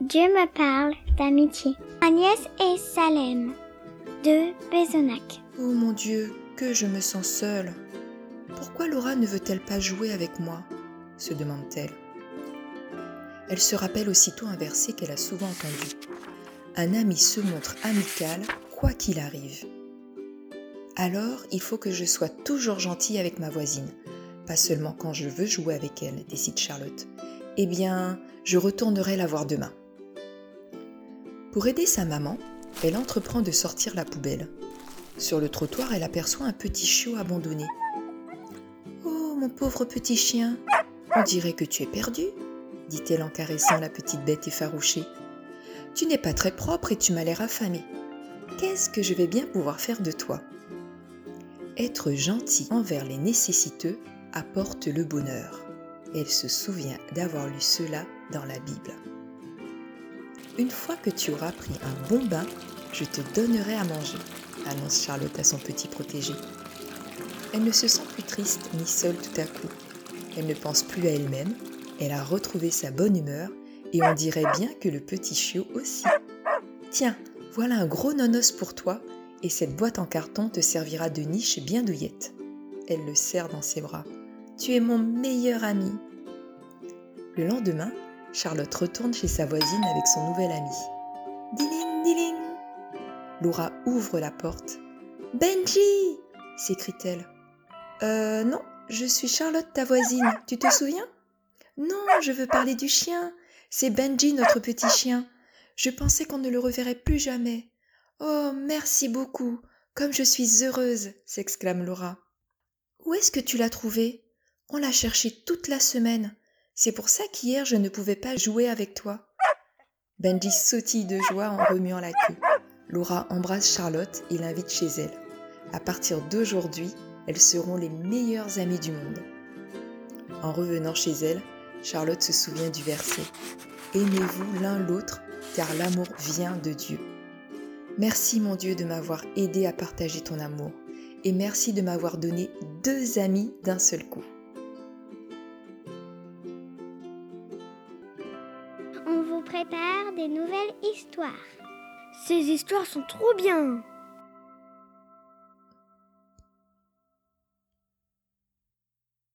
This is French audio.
Dieu me parle d'amitié. Agnès et Salem de Bézonac. Oh mon Dieu, que je me sens seule. Pourquoi Laura ne veut-elle pas jouer avec moi? se demande-t-elle. Elle se rappelle aussitôt un verset qu'elle a souvent entendu. Un ami se montre amical quoi qu'il arrive. Alors, il faut que je sois toujours gentille avec ma voisine, pas seulement quand je veux jouer avec elle, décide Charlotte. Eh bien, je retournerai la voir demain. Pour aider sa maman, elle entreprend de sortir la poubelle. Sur le trottoir, elle aperçoit un petit chiot abandonné. Oh, mon pauvre petit chien, on dirait que tu es perdu, dit-elle en caressant la petite bête effarouchée. Tu n'es pas très propre et tu m'as l'air affamé. Qu'est-ce que je vais bien pouvoir faire de toi? Être gentil envers les nécessiteux apporte le bonheur. Elle se souvient d'avoir lu cela dans la Bible. Une fois que tu auras pris un bon bain, je te donnerai à manger, annonce Charlotte à son petit protégé. Elle ne se sent plus triste ni seule tout à coup. Elle ne pense plus à elle-même, elle a retrouvé sa bonne humeur et on dirait bien que le petit chiot aussi. Tiens, voilà un gros nonos pour toi et cette boîte en carton te servira de niche bien douillette. Elle le serre dans ses bras. Tu es mon meilleur ami. Le lendemain, Charlotte retourne chez sa voisine avec son nouvel ami. Diling, diling Laura ouvre la porte. Benji s'écrie-t-elle. Euh, non, je suis Charlotte, ta voisine. Tu te souviens? Non, je veux parler du chien. C'est Benji, notre petit chien. Je pensais qu'on ne le reverrait plus jamais. Oh, merci beaucoup. Comme je suis heureuse, s'exclame Laura. Où est-ce que tu l'as trouvé On l'a cherché toute la semaine. C'est pour ça qu'hier je ne pouvais pas jouer avec toi. Benji sautille de joie en remuant la queue. Laura embrasse Charlotte et l'invite chez elle. À partir d'aujourd'hui, elles seront les meilleures amies du monde. En revenant chez elle, Charlotte se souvient du verset Aimez-vous l'un l'autre, car l'amour vient de Dieu. Merci mon Dieu de m'avoir aidé à partager ton amour, et merci de m'avoir donné deux amis d'un seul coup. Vous prépare des nouvelles histoires. Ces histoires sont trop bien